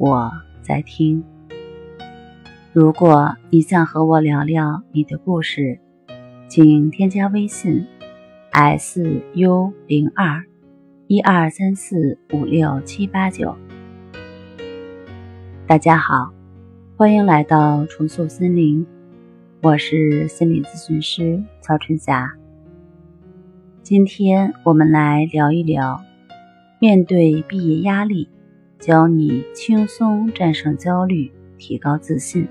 我在听。如果你想和我聊聊你的故事，请添加微信 s u 零二一二三四五六七八九。大家好，欢迎来到重塑森林，我是心理咨询师曹春霞。今天我们来聊一聊，面对毕业压力。教你轻松战胜焦虑，提高自信。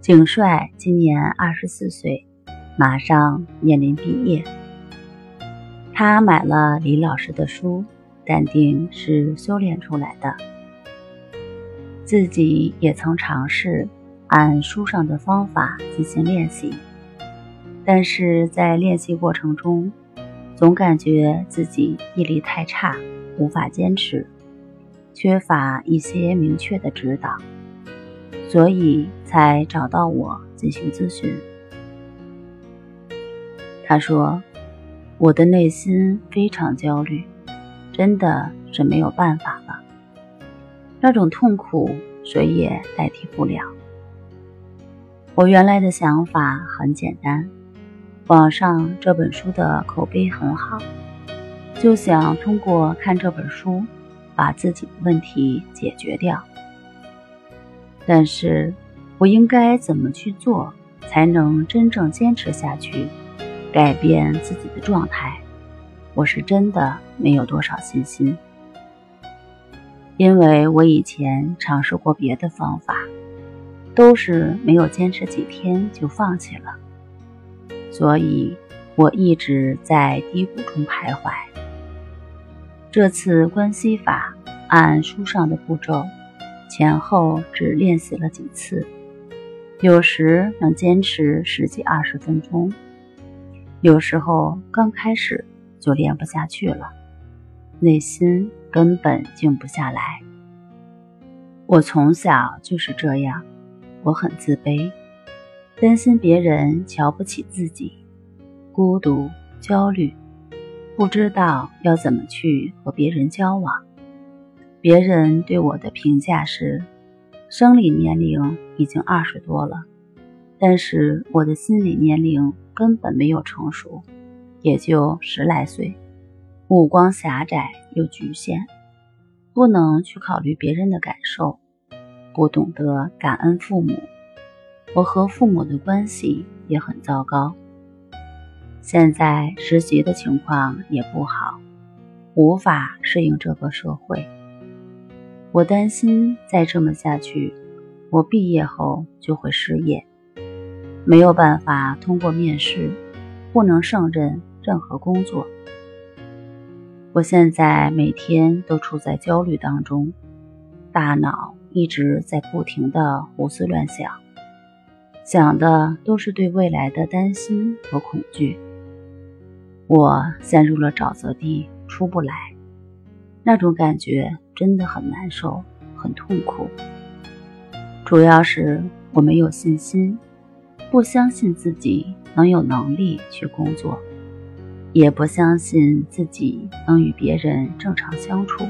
景帅今年二十四岁，马上面临毕业。他买了李老师的书，淡定是修炼出来的。自己也曾尝试按书上的方法进行练习，但是在练习过程中，总感觉自己毅力太差，无法坚持。缺乏一些明确的指导，所以才找到我进行咨询。他说：“我的内心非常焦虑，真的是没有办法了。那种痛苦谁也代替不了。我原来的想法很简单，网上这本书的口碑很好，就想通过看这本书。”把自己的问题解决掉，但是我应该怎么去做才能真正坚持下去，改变自己的状态？我是真的没有多少信心，因为我以前尝试过别的方法，都是没有坚持几天就放弃了，所以我一直在低谷中徘徊。这次关系法按书上的步骤，前后只练习了几次，有时能坚持十几二十分钟，有时候刚开始就练不下去了，内心根本静不下来。我从小就是这样，我很自卑，担心别人瞧不起自己，孤独、焦虑。不知道要怎么去和别人交往，别人对我的评价是：生理年龄已经二十多了，但是我的心理年龄根本没有成熟，也就十来岁，目光狭窄又局限，不能去考虑别人的感受，不懂得感恩父母，我和父母的关系也很糟糕。现在实习的情况也不好，无法适应这个社会。我担心再这么下去，我毕业后就会失业，没有办法通过面试，不能胜任任何工作。我现在每天都处在焦虑当中，大脑一直在不停的胡思乱想，想的都是对未来的担心和恐惧。我陷入了沼泽地，出不来，那种感觉真的很难受，很痛苦。主要是我没有信心，不相信自己能有能力去工作，也不相信自己能与别人正常相处。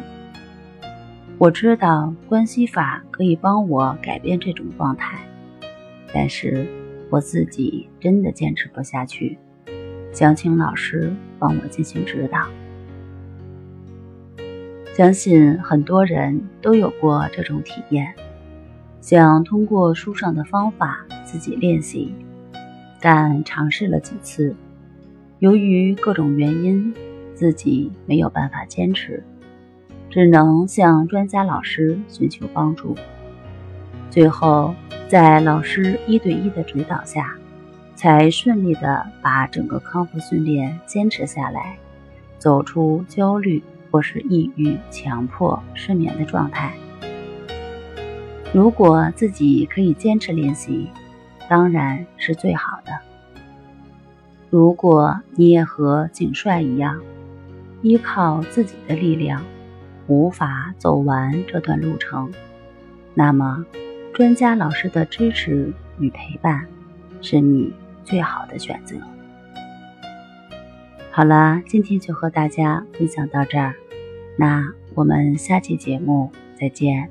我知道关系法可以帮我改变这种状态，但是我自己真的坚持不下去。想请老师帮我进行指导。相信很多人都有过这种体验，想通过书上的方法自己练习，但尝试了几次，由于各种原因，自己没有办法坚持，只能向专家老师寻求帮助。最后，在老师一对一的指导下。才顺利的把整个康复训练坚持下来，走出焦虑或是抑郁、强迫、失眠的状态。如果自己可以坚持练习，当然是最好的。如果你也和景帅一样，依靠自己的力量，无法走完这段路程，那么专家老师的支持与陪伴，是你最好的选择。好了，今天就和大家分享到这儿，那我们下期节目再见。